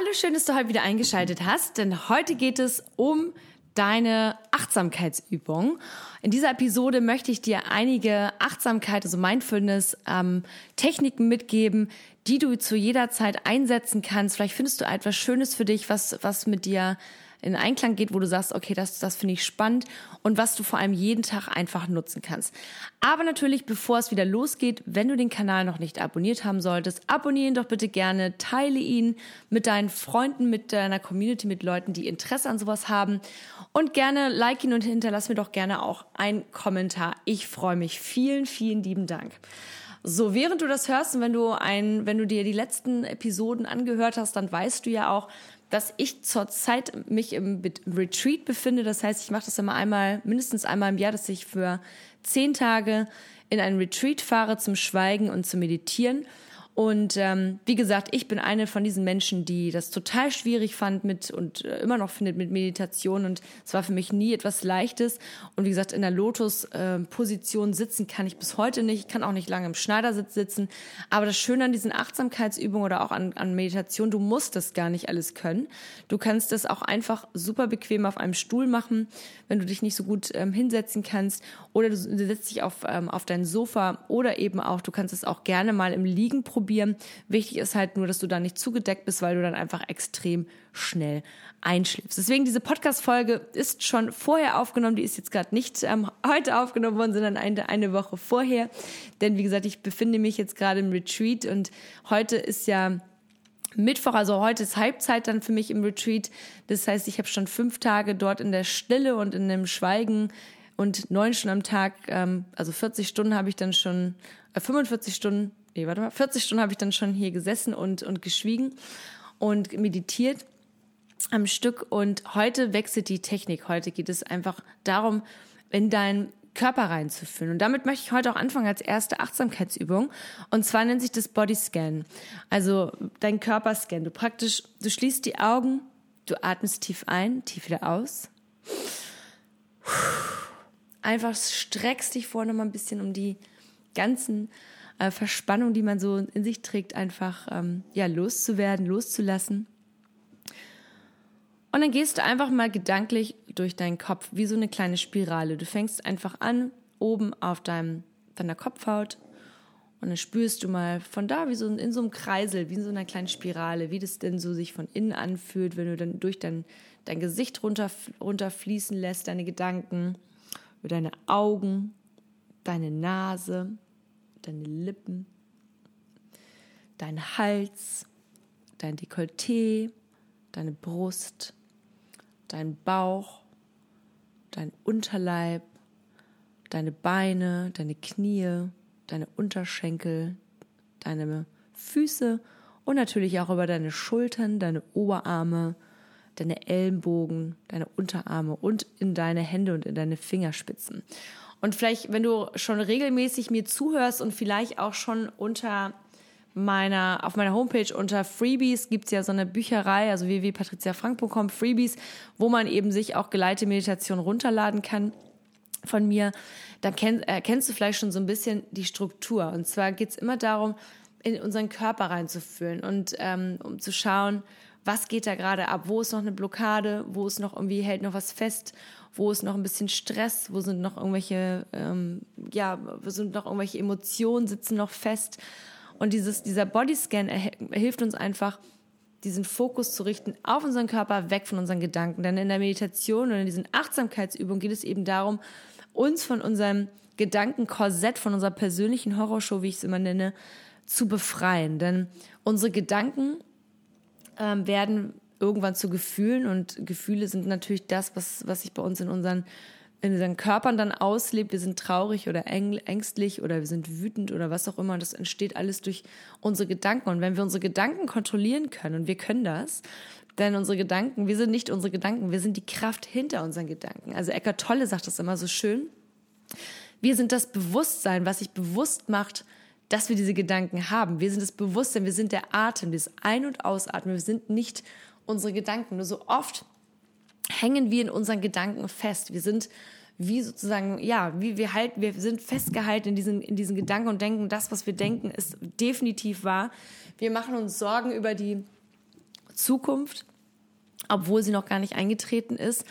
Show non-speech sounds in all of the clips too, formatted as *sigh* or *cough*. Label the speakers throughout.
Speaker 1: Hallo, schön, dass du heute wieder eingeschaltet hast, denn heute geht es um deine Achtsamkeitsübung. In dieser Episode möchte ich dir einige Achtsamkeit, also Mindfulness, ähm, Techniken mitgeben, die du zu jeder Zeit einsetzen kannst. Vielleicht findest du etwas Schönes für dich, was, was mit dir in Einklang geht, wo du sagst, okay, das, das finde ich spannend und was du vor allem jeden Tag einfach nutzen kannst. Aber natürlich, bevor es wieder losgeht, wenn du den Kanal noch nicht abonniert haben solltest, abonniere ihn doch bitte gerne, teile ihn mit deinen Freunden, mit deiner Community, mit Leuten, die Interesse an sowas haben und gerne like ihn und hinterlass mir doch gerne auch einen Kommentar. Ich freue mich. Vielen, vielen lieben Dank. So, während du das hörst und wenn du ein, wenn du dir die letzten Episoden angehört hast, dann weißt du ja auch, dass ich zurzeit mich im Retreat befinde. Das heißt, ich mache das immer einmal, mindestens einmal im Jahr, dass ich für zehn Tage in ein Retreat fahre zum Schweigen und zum Meditieren. Und ähm, wie gesagt, ich bin eine von diesen Menschen, die das total schwierig fand mit und äh, immer noch findet mit Meditation. Und es war für mich nie etwas Leichtes. Und wie gesagt, in der Lotus-Position äh, sitzen kann ich bis heute nicht. Ich kann auch nicht lange im Schneidersitz sitzen. Aber das Schöne an diesen Achtsamkeitsübungen oder auch an, an Meditation, du musst das gar nicht alles können. Du kannst das auch einfach super bequem auf einem Stuhl machen, wenn du dich nicht so gut ähm, hinsetzen kannst. Oder du setzt dich auf, ähm, auf dein Sofa oder eben auch, du kannst es auch gerne mal im Liegen probieren ausprobieren. Wichtig ist halt nur, dass du da nicht zugedeckt bist, weil du dann einfach extrem schnell einschläfst. Deswegen diese Podcast-Folge ist schon vorher aufgenommen. Die ist jetzt gerade nicht ähm, heute aufgenommen worden, sondern eine, eine Woche vorher. Denn wie gesagt, ich befinde mich jetzt gerade im Retreat und heute ist ja Mittwoch, also heute ist Halbzeit dann für mich im Retreat. Das heißt, ich habe schon fünf Tage dort in der Stille und in dem Schweigen und neun Stunden am Tag, ähm, also 40 Stunden habe ich dann schon, äh, 45 Stunden nee, warte mal, 40 Stunden habe ich dann schon hier gesessen und, und geschwiegen und meditiert am Stück. Und heute wechselt die Technik. Heute geht es einfach darum, in deinen Körper reinzuführen. Und damit möchte ich heute auch anfangen als erste Achtsamkeitsübung. Und zwar nennt sich das Body Scan. Also dein Körperscan. Du praktisch, du schließt die Augen, du atmest tief ein, tief wieder aus. Einfach streckst dich vorne mal ein bisschen um die ganzen äh, Verspannung, die man so in sich trägt, einfach ähm, ja loszuwerden, loszulassen. Und dann gehst du einfach mal gedanklich durch deinen Kopf, wie so eine kleine Spirale. Du fängst einfach an, oben auf deinem, deiner Kopfhaut und dann spürst du mal von da, wie so in so einem Kreisel, wie in so einer kleinen Spirale, wie das denn so sich von innen anfühlt, wenn du dann durch dein, dein Gesicht runter, runterfließen lässt, deine Gedanken, über deine Augen, deine Nase, deine Lippen, dein Hals, dein Dekolleté, deine Brust, dein Bauch, dein Unterleib, deine Beine, deine Knie, deine Unterschenkel, deine Füße und natürlich auch über deine Schultern, deine Oberarme, deine Ellenbogen, deine Unterarme und in deine Hände und in deine Fingerspitzen. Und vielleicht, wenn du schon regelmäßig mir zuhörst und vielleicht auch schon unter meiner, auf meiner Homepage unter Freebies gibt's ja so eine Bücherei, also www.patriziafrank.com Freebies, wo man eben sich auch geleitete Meditation runterladen kann von mir. Dann kenn, erkennst du vielleicht schon so ein bisschen die Struktur. Und zwar geht's immer darum, in unseren Körper reinzufühlen und ähm, um zu schauen, was geht da gerade ab, wo ist noch eine Blockade, wo ist noch irgendwie hält noch was fest, wo ist noch ein bisschen Stress, wo sind noch irgendwelche, ähm, ja, sind noch irgendwelche Emotionen sitzen noch fest. Und dieses, dieser Bodyscan hilft uns einfach, diesen Fokus zu richten auf unseren Körper, weg von unseren Gedanken. Denn in der Meditation oder in diesen Achtsamkeitsübungen geht es eben darum, uns von unserem Gedankenkorsett, von unserer persönlichen Horrorshow, wie ich es immer nenne, zu befreien. Denn unsere Gedanken ähm, werden irgendwann zu Gefühlen und Gefühle sind natürlich das, was, was sich bei uns in unseren in unseren Körpern dann auslebt. Wir sind traurig oder ängstlich oder wir sind wütend oder was auch immer. Das entsteht alles durch unsere Gedanken. Und wenn wir unsere Gedanken kontrollieren können, und wir können das, denn unsere Gedanken, wir sind nicht unsere Gedanken, wir sind die Kraft hinter unseren Gedanken. Also Eckart Tolle sagt das immer so schön. Wir sind das Bewusstsein, was sich bewusst macht, dass wir diese Gedanken haben. Wir sind das Bewusstsein, wir sind der Atem, das Ein- und Ausatmen. Wir sind nicht unsere Gedanken. Nur so oft hängen wir in unseren Gedanken fest. Wir sind wie sozusagen, ja, wie wir halten, wir sind festgehalten in diesen, in diesen Gedanken und denken, das, was wir denken, ist definitiv wahr. Wir machen uns Sorgen über die Zukunft, obwohl sie noch gar nicht eingetreten ist.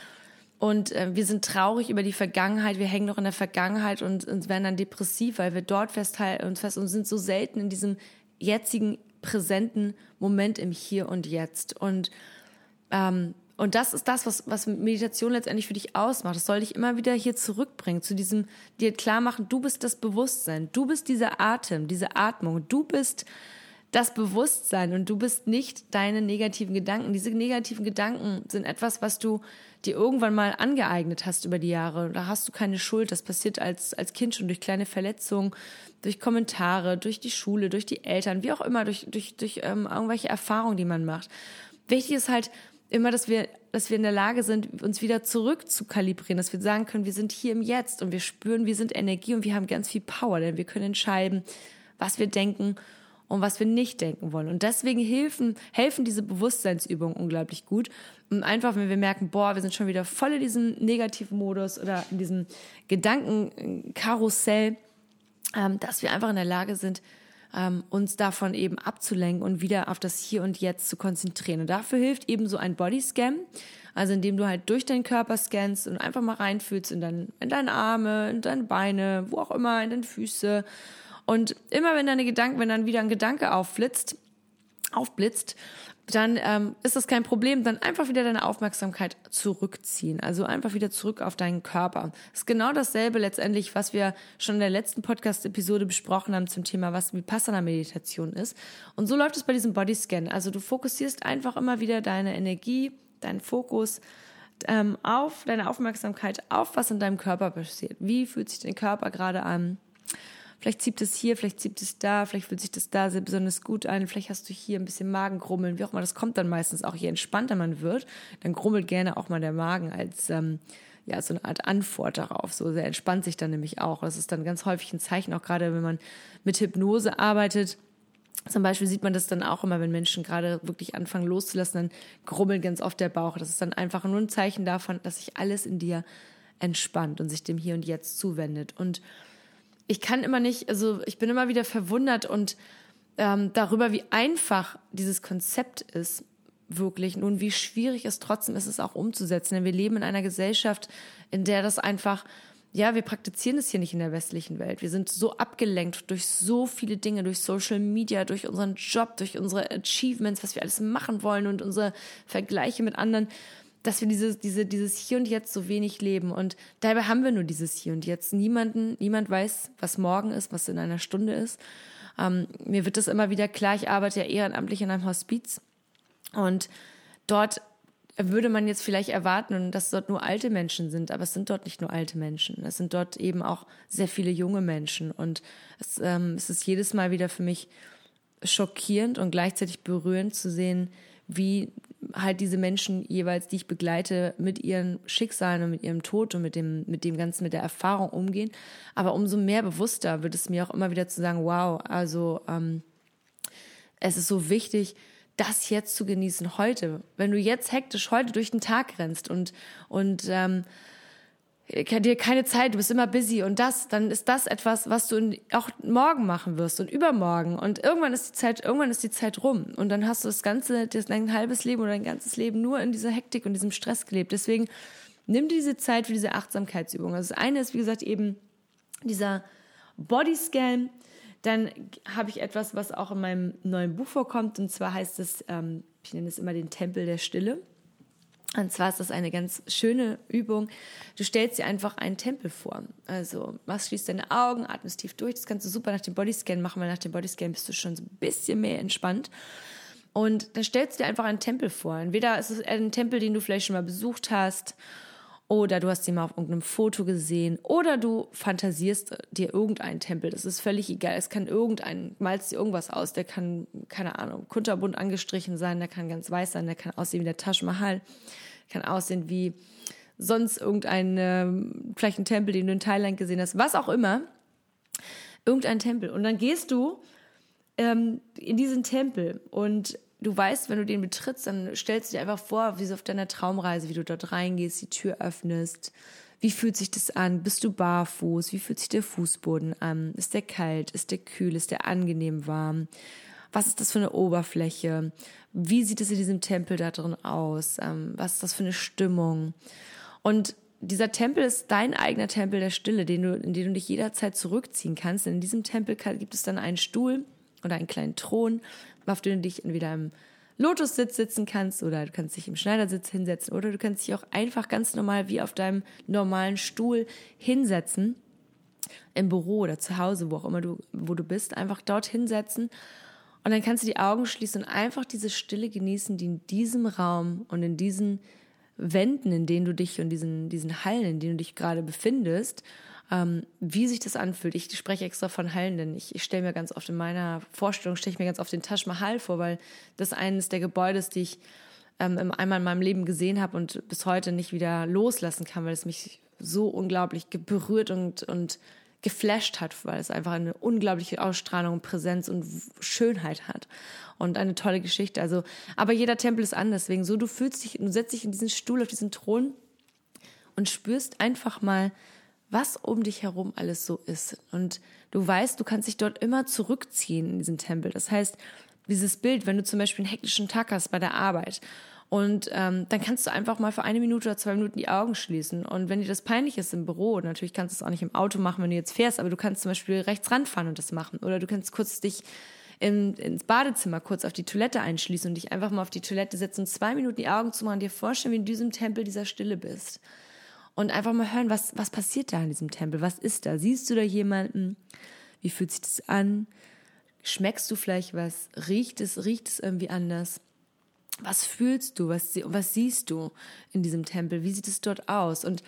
Speaker 1: Und äh, wir sind traurig über die Vergangenheit, wir hängen noch in der Vergangenheit und, und werden dann depressiv, weil wir dort festhalten und fest und sind so selten in diesem jetzigen, präsenten Moment im Hier und Jetzt. Und ähm, und das ist das, was, was Meditation letztendlich für dich ausmacht. Das soll dich immer wieder hier zurückbringen, zu diesem, dir klar machen, du bist das Bewusstsein, du bist dieser Atem, diese Atmung, du bist das Bewusstsein und du bist nicht deine negativen Gedanken. Diese negativen Gedanken sind etwas, was du dir irgendwann mal angeeignet hast über die Jahre. Da hast du keine Schuld. Das passiert als, als Kind schon durch kleine Verletzungen, durch Kommentare, durch die Schule, durch die Eltern, wie auch immer, durch, durch, durch ähm, irgendwelche Erfahrungen, die man macht. Wichtig ist halt, immer, dass wir, dass wir in der Lage sind, uns wieder zurück zu kalibrieren, dass wir sagen können, wir sind hier im Jetzt und wir spüren, wir sind Energie und wir haben ganz viel Power, denn wir können entscheiden, was wir denken und was wir nicht denken wollen. Und deswegen helfen, helfen diese Bewusstseinsübungen unglaublich gut. Und einfach, wenn wir merken, boah, wir sind schon wieder voll in diesem negativen Modus oder in diesem Gedankenkarussell, ähm, dass wir einfach in der Lage sind, ähm, uns davon eben abzulenken und wieder auf das Hier und Jetzt zu konzentrieren. Und dafür hilft eben so ein Bodyscan, also indem du halt durch deinen Körper scannst und einfach mal reinfühlst in, dein, in deine Arme, in deine Beine, wo auch immer, in deine Füße. Und immer wenn deine Gedanken, wenn dann wieder ein Gedanke aufflitzt, aufblitzt, dann ähm, ist das kein Problem. Dann einfach wieder deine Aufmerksamkeit zurückziehen. Also einfach wieder zurück auf deinen Körper. Das ist genau dasselbe letztendlich, was wir schon in der letzten Podcast-Episode besprochen haben zum Thema, was Vipassana-Meditation ist. Und so läuft es bei diesem Bodyscan. Also du fokussierst einfach immer wieder deine Energie, deinen Fokus ähm, auf deine Aufmerksamkeit auf, was in deinem Körper passiert. Wie fühlt sich dein Körper gerade an? Vielleicht zieht es hier, vielleicht zieht es da, vielleicht fühlt sich das da sehr besonders gut an, vielleicht hast du hier ein bisschen Magengrummeln, wie auch immer. Das kommt dann meistens auch, je entspannter man wird, dann grummelt gerne auch mal der Magen als ähm, ja, so eine Art Antwort darauf. So, der entspannt sich dann nämlich auch. Das ist dann ganz häufig ein Zeichen, auch gerade wenn man mit Hypnose arbeitet. Zum Beispiel sieht man das dann auch immer, wenn Menschen gerade wirklich anfangen loszulassen, dann grummelt ganz oft der Bauch. Das ist dann einfach nur ein Zeichen davon, dass sich alles in dir entspannt und sich dem Hier und Jetzt zuwendet. Und ich kann immer nicht, also ich bin immer wieder verwundert und ähm, darüber, wie einfach dieses Konzept ist, wirklich. Nun, wie schwierig es trotzdem ist, es auch umzusetzen. Denn wir leben in einer Gesellschaft, in der das einfach, ja, wir praktizieren es hier nicht in der westlichen Welt. Wir sind so abgelenkt durch so viele Dinge, durch Social Media, durch unseren Job, durch unsere Achievements, was wir alles machen wollen und unsere Vergleiche mit anderen dass wir dieses, diese, dieses Hier und Jetzt so wenig leben. Und dabei haben wir nur dieses Hier und Jetzt. Niemanden, niemand weiß, was morgen ist, was in einer Stunde ist. Ähm, mir wird das immer wieder klar, ich arbeite ja ehrenamtlich in einem Hospiz. Und dort würde man jetzt vielleicht erwarten, dass dort nur alte Menschen sind, aber es sind dort nicht nur alte Menschen. Es sind dort eben auch sehr viele junge Menschen. Und es, ähm, es ist jedes Mal wieder für mich schockierend und gleichzeitig berührend zu sehen, wie halt diese Menschen jeweils, die ich begleite, mit ihren Schicksalen und mit ihrem Tod und mit dem, mit dem Ganzen, mit der Erfahrung umgehen. Aber umso mehr bewusster wird es mir auch immer wieder zu sagen, wow, also ähm, es ist so wichtig, das jetzt zu genießen heute. Wenn du jetzt hektisch heute durch den Tag rennst und, und ähm, dir keine Zeit, du bist immer busy und das, dann ist das etwas, was du auch morgen machen wirst und übermorgen und irgendwann ist die Zeit, irgendwann ist die Zeit rum und dann hast du das ganze, dein halbes Leben oder dein ganzes Leben nur in dieser Hektik und diesem Stress gelebt. Deswegen nimm diese Zeit für diese Achtsamkeitsübung. Also das eine ist, wie gesagt, eben dieser Bodyscan. Dann habe ich etwas, was auch in meinem neuen Buch vorkommt und zwar heißt es, ähm, ich nenne es immer den Tempel der Stille. Und zwar ist das eine ganz schöne Übung. Du stellst dir einfach einen Tempel vor. Also machst, schließt deine Augen, atmest tief durch. Das kannst du super nach dem Bodyscan machen, weil nach dem Bodyscan bist du schon so ein bisschen mehr entspannt. Und dann stellst du dir einfach einen Tempel vor. Entweder ist es ein Tempel, den du vielleicht schon mal besucht hast, oder du hast sie mal auf irgendeinem Foto gesehen oder du fantasierst dir irgendeinen Tempel. Das ist völlig egal. Es kann irgendein, malst dir irgendwas aus. Der kann, keine Ahnung, kunterbunt angestrichen sein, der kann ganz weiß sein, der kann aussehen wie der Taj Mahal, kann aussehen wie sonst irgendein, ähm, vielleicht ein Tempel, den du in Thailand gesehen hast, was auch immer. Irgendein Tempel. Und dann gehst du ähm, in diesen Tempel und du weißt, wenn du den betrittst, dann stellst du dir einfach vor, wie so auf deiner Traumreise, wie du dort reingehst, die Tür öffnest. Wie fühlt sich das an? Bist du barfuß? Wie fühlt sich der Fußboden an? Ist der kalt? Ist der kühl? Ist der angenehm warm? Was ist das für eine Oberfläche? Wie sieht es in diesem Tempel da drin aus? Ähm, was ist das für eine Stimmung? Und dieser Tempel ist dein eigener Tempel der Stille, den du, in den du dich jederzeit zurückziehen kannst. In diesem Tempel gibt es dann einen Stuhl oder einen kleinen Thron, auf dem du dich entweder im Lotussitz sitzen kannst oder du kannst dich im Schneidersitz hinsetzen oder du kannst dich auch einfach ganz normal wie auf deinem normalen Stuhl hinsetzen im Büro oder zu Hause, wo auch immer du, wo du bist, einfach dort hinsetzen und dann kannst du die Augen schließen und einfach diese Stille genießen, die in diesem Raum und in diesen Wänden, in denen du dich und diesen, diesen Hallen, in denen du dich gerade befindest, ähm, wie sich das anfühlt. Ich spreche extra von Hallen, denn ich, ich stelle mir ganz oft in meiner Vorstellung, stelle ich mir ganz oft den Taj Mahal vor, weil das eines der Gebäude ist, die ich ähm, einmal in meinem Leben gesehen habe und bis heute nicht wieder loslassen kann, weil es mich so unglaublich berührt und, und geflasht hat, weil es einfach eine unglaubliche Ausstrahlung, Präsenz und Schönheit hat und eine tolle Geschichte. Also, aber jeder Tempel ist anders, deswegen so du fühlst dich, du setzt dich in diesen Stuhl auf diesen Thron und spürst einfach mal, was um dich herum alles so ist. Und du weißt, du kannst dich dort immer zurückziehen in diesen Tempel. Das heißt, dieses Bild, wenn du zum Beispiel einen hektischen Tag hast bei der Arbeit und ähm, dann kannst du einfach mal für eine Minute oder zwei Minuten die Augen schließen. Und wenn dir das peinlich ist im Büro, natürlich kannst du es auch nicht im Auto machen, wenn du jetzt fährst, aber du kannst zum Beispiel rechts ranfahren und das machen. Oder du kannst kurz dich in, ins Badezimmer kurz auf die Toilette einschließen und dich einfach mal auf die Toilette setzen zwei Minuten die Augen zu machen und dir vorstellen, wie in diesem Tempel dieser Stille bist und einfach mal hören, was, was passiert da in diesem Tempel? Was ist da? Siehst du da jemanden? Wie fühlt sich das an? Schmeckst du vielleicht was? Riecht es, riecht es irgendwie anders? Was fühlst du? Was, was siehst du in diesem Tempel? Wie sieht es dort aus? Und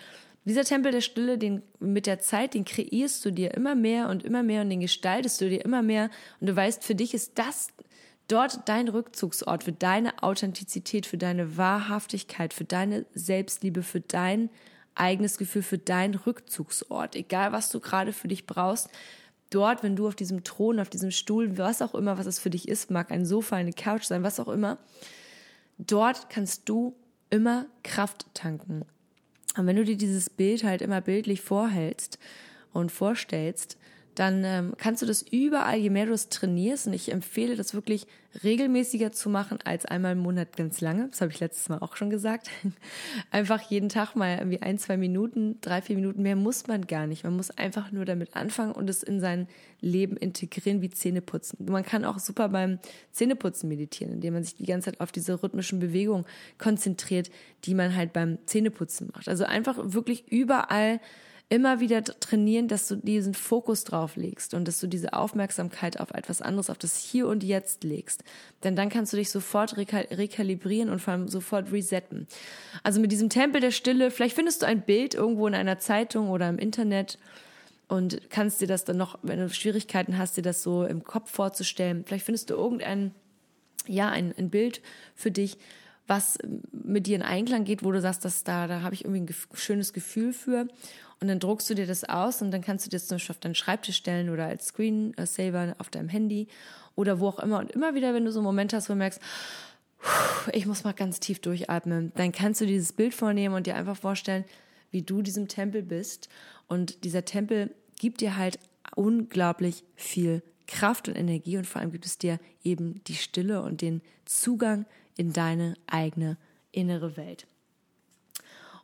Speaker 1: dieser Tempel der Stille, den mit der Zeit, den kreierst du dir immer mehr und immer mehr und den gestaltest du dir immer mehr. Und du weißt, für dich ist das dort dein Rückzugsort für deine Authentizität, für deine Wahrhaftigkeit, für deine Selbstliebe, für dein eigenes Gefühl für deinen Rückzugsort, egal was du gerade für dich brauchst. Dort, wenn du auf diesem Thron, auf diesem Stuhl, was auch immer, was es für dich ist, mag ein Sofa, eine Couch sein, was auch immer, dort kannst du immer Kraft tanken. Und wenn du dir dieses Bild halt immer bildlich vorhältst und vorstellst, dann ähm, kannst du das überall, je mehr du es trainierst, und ich empfehle das wirklich regelmäßiger zu machen als einmal im Monat ganz lange. Das habe ich letztes Mal auch schon gesagt. *laughs* Einfach jeden Tag mal irgendwie ein, zwei Minuten, drei, vier Minuten mehr muss man gar nicht. Man muss einfach nur damit anfangen und es in sein Leben integrieren wie Zähneputzen. Man kann auch super beim Zähneputzen meditieren, indem man sich die ganze Zeit auf diese rhythmischen Bewegungen konzentriert, die man halt beim Zähneputzen macht. Also einfach wirklich überall immer wieder trainieren, dass du diesen Fokus drauf legst und dass du diese Aufmerksamkeit auf etwas anderes, auf das Hier und Jetzt legst. Denn dann kannst du dich sofort rekal rekalibrieren und vor allem sofort resetten. Also mit diesem Tempel der Stille, vielleicht findest du ein Bild irgendwo in einer Zeitung oder im Internet und kannst dir das dann noch, wenn du Schwierigkeiten hast, dir das so im Kopf vorzustellen. Vielleicht findest du irgendein, ja, ein, ein Bild für dich, was mit dir in Einklang geht, wo du sagst, dass da, da habe ich irgendwie ein schönes Gefühl für. Und dann druckst du dir das aus und dann kannst du das zum Beispiel auf deinen Schreibtisch stellen oder als Screensaver auf deinem Handy oder wo auch immer. Und immer wieder, wenn du so einen Moment hast, wo du merkst, ich muss mal ganz tief durchatmen, dann kannst du dieses Bild vornehmen und dir einfach vorstellen, wie du diesem Tempel bist. Und dieser Tempel gibt dir halt unglaublich viel Kraft und Energie und vor allem gibt es dir eben die Stille und den Zugang in deine eigene innere Welt.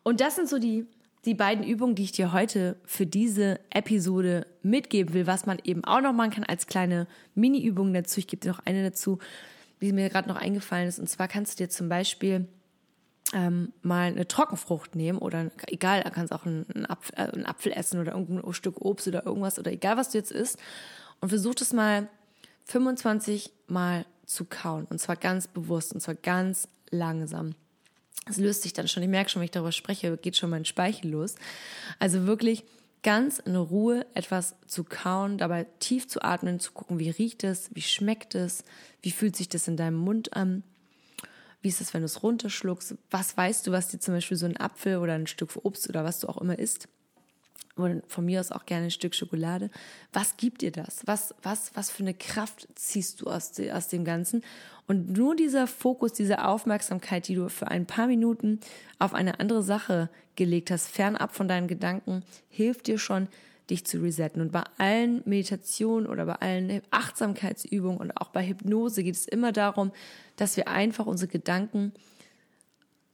Speaker 1: Und das sind so die die beiden Übungen, die ich dir heute für diese Episode mitgeben will, was man eben auch noch machen kann als kleine Mini-Übungen dazu. Ich gebe dir noch eine dazu, die mir gerade noch eingefallen ist. Und zwar kannst du dir zum Beispiel ähm, mal eine Trockenfrucht nehmen oder egal, du kannst auch einen, Apfel, äh, einen Apfel essen oder irgendein Stück Obst oder irgendwas oder egal, was du jetzt isst. Und versuch das mal 25 Mal zu kauen. Und zwar ganz bewusst und zwar ganz langsam. Es löst sich dann schon. Ich merke schon, wenn ich darüber spreche, geht schon mein Speichel los. Also wirklich ganz in Ruhe etwas zu kauen, dabei tief zu atmen, zu gucken, wie riecht es, wie schmeckt es, wie fühlt sich das in deinem Mund an, wie ist es, wenn du es runterschluckst, was weißt du, was dir zum Beispiel so ein Apfel oder ein Stück Obst oder was du auch immer isst, oder von mir aus auch gerne ein Stück Schokolade. Was gibt dir das? Was, was, was für eine Kraft ziehst du aus, aus dem Ganzen? Und nur dieser Fokus, diese Aufmerksamkeit, die du für ein paar Minuten auf eine andere Sache gelegt hast, fernab von deinen Gedanken, hilft dir schon, dich zu resetten. Und bei allen Meditationen oder bei allen Achtsamkeitsübungen und auch bei Hypnose geht es immer darum, dass wir einfach unsere Gedanken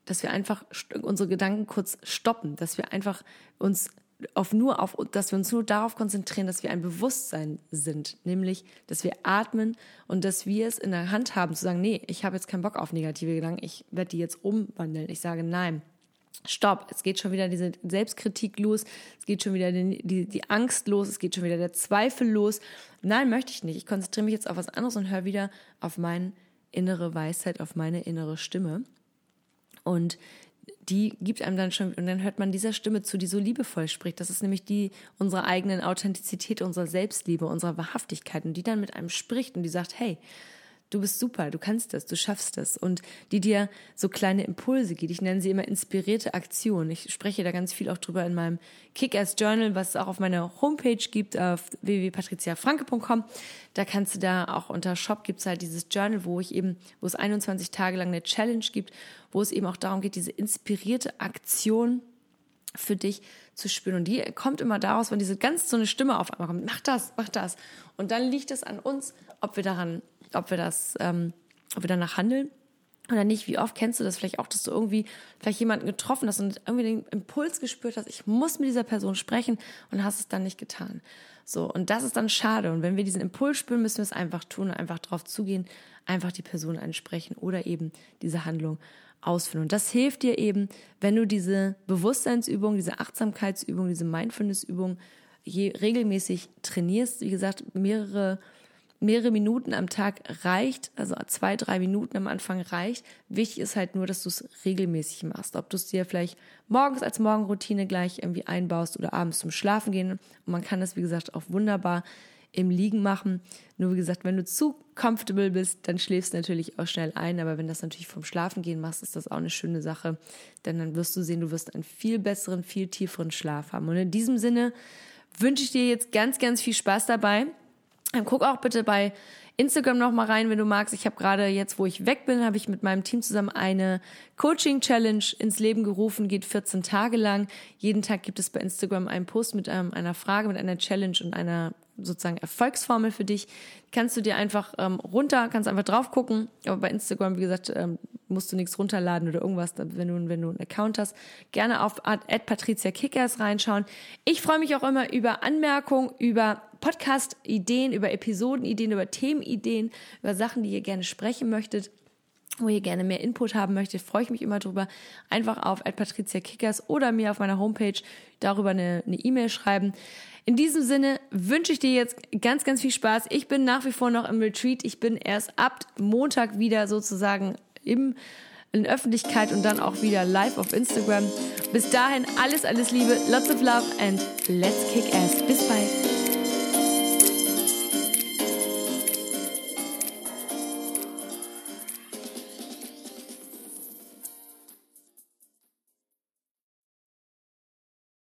Speaker 1: dass wir einfach unsere Gedanken kurz stoppen, dass wir einfach uns auf nur auf, dass wir uns nur darauf konzentrieren, dass wir ein Bewusstsein sind, nämlich, dass wir atmen und dass wir es in der Hand haben, zu sagen, nee, ich habe jetzt keinen Bock auf negative Gedanken, ich werde die jetzt umwandeln. Ich sage, nein, stopp, es geht schon wieder diese Selbstkritik los, es geht schon wieder die, die, die Angst los, es geht schon wieder der Zweifel los. Nein, möchte ich nicht. Ich konzentriere mich jetzt auf was anderes und höre wieder auf meine innere Weisheit, auf meine innere Stimme. Und die gibt einem dann schon, und dann hört man dieser Stimme zu, die so liebevoll spricht. Das ist nämlich die unserer eigenen Authentizität, unserer Selbstliebe, unserer Wahrhaftigkeit. Und die dann mit einem spricht und die sagt, hey, du bist super, du kannst das, du schaffst das. Und die dir so kleine Impulse gibt. Ich nenne sie immer inspirierte Aktionen. Ich spreche da ganz viel auch drüber in meinem Kick-Ass Journal, was es auch auf meiner Homepage gibt, auf www.patriziafranke.com. Da kannst du da auch unter Shop gibt es halt dieses Journal, wo ich eben, wo es 21 Tage lang eine Challenge gibt, wo es eben auch darum geht, diese inspirierte Aktion für dich zu spüren. Und die kommt immer daraus, wenn diese ganz so eine Stimme auf einmal kommt. Mach das, mach das. Und dann liegt es an uns, ob wir daran ob wir das, ähm, ob wir danach handeln oder nicht. Wie oft kennst du das vielleicht auch, dass du irgendwie vielleicht jemanden getroffen hast und irgendwie den Impuls gespürt hast, ich muss mit dieser Person sprechen und hast es dann nicht getan. So. Und das ist dann schade. Und wenn wir diesen Impuls spüren, müssen wir es einfach tun und einfach drauf zugehen, einfach die Person ansprechen oder eben diese Handlung ausführen. Und das hilft dir eben, wenn du diese Bewusstseinsübung, diese Achtsamkeitsübung, diese Mindfulnessübung je regelmäßig trainierst. Wie gesagt, mehrere mehrere Minuten am Tag reicht, also zwei, drei Minuten am Anfang reicht. Wichtig ist halt nur, dass du es regelmäßig machst. Ob du es dir vielleicht morgens als Morgenroutine gleich irgendwie einbaust oder abends zum Schlafen gehen. Und man kann das, wie gesagt, auch wunderbar im Liegen machen. Nur wie gesagt, wenn du zu comfortable bist, dann schläfst du natürlich auch schnell ein. Aber wenn das natürlich vom Schlafen gehen machst, ist das auch eine schöne Sache. Denn dann wirst du sehen, du wirst einen viel besseren, viel tieferen Schlaf haben. Und in diesem Sinne wünsche ich dir jetzt ganz, ganz viel Spaß dabei. Guck auch bitte bei Instagram noch mal rein, wenn du magst. Ich habe gerade jetzt, wo ich weg bin, habe ich mit meinem Team zusammen eine Coaching Challenge ins Leben gerufen, geht 14 Tage lang. Jeden Tag gibt es bei Instagram einen Post mit ähm, einer Frage, mit einer Challenge und einer sozusagen Erfolgsformel für dich. Kannst du dir einfach ähm, runter, kannst einfach drauf gucken. Aber bei Instagram, wie gesagt, ähm, musst du nichts runterladen oder irgendwas, wenn du, wenn du einen Account hast. Gerne auf Patricia Kickers reinschauen. Ich freue mich auch immer über Anmerkungen, über Podcast-Ideen, über Episodenideen, über Themenideen, über Sachen, die ihr gerne sprechen möchtet wo ihr gerne mehr Input haben möchtet, freue ich mich immer drüber. Einfach auf Patricia Kickers oder mir auf meiner Homepage darüber eine E-Mail e schreiben. In diesem Sinne wünsche ich dir jetzt ganz, ganz viel Spaß. Ich bin nach wie vor noch im Retreat. Ich bin erst ab Montag wieder sozusagen im, in Öffentlichkeit und dann auch wieder live auf Instagram. Bis dahin alles, alles Liebe, lots of love and let's kick ass. Bis bald.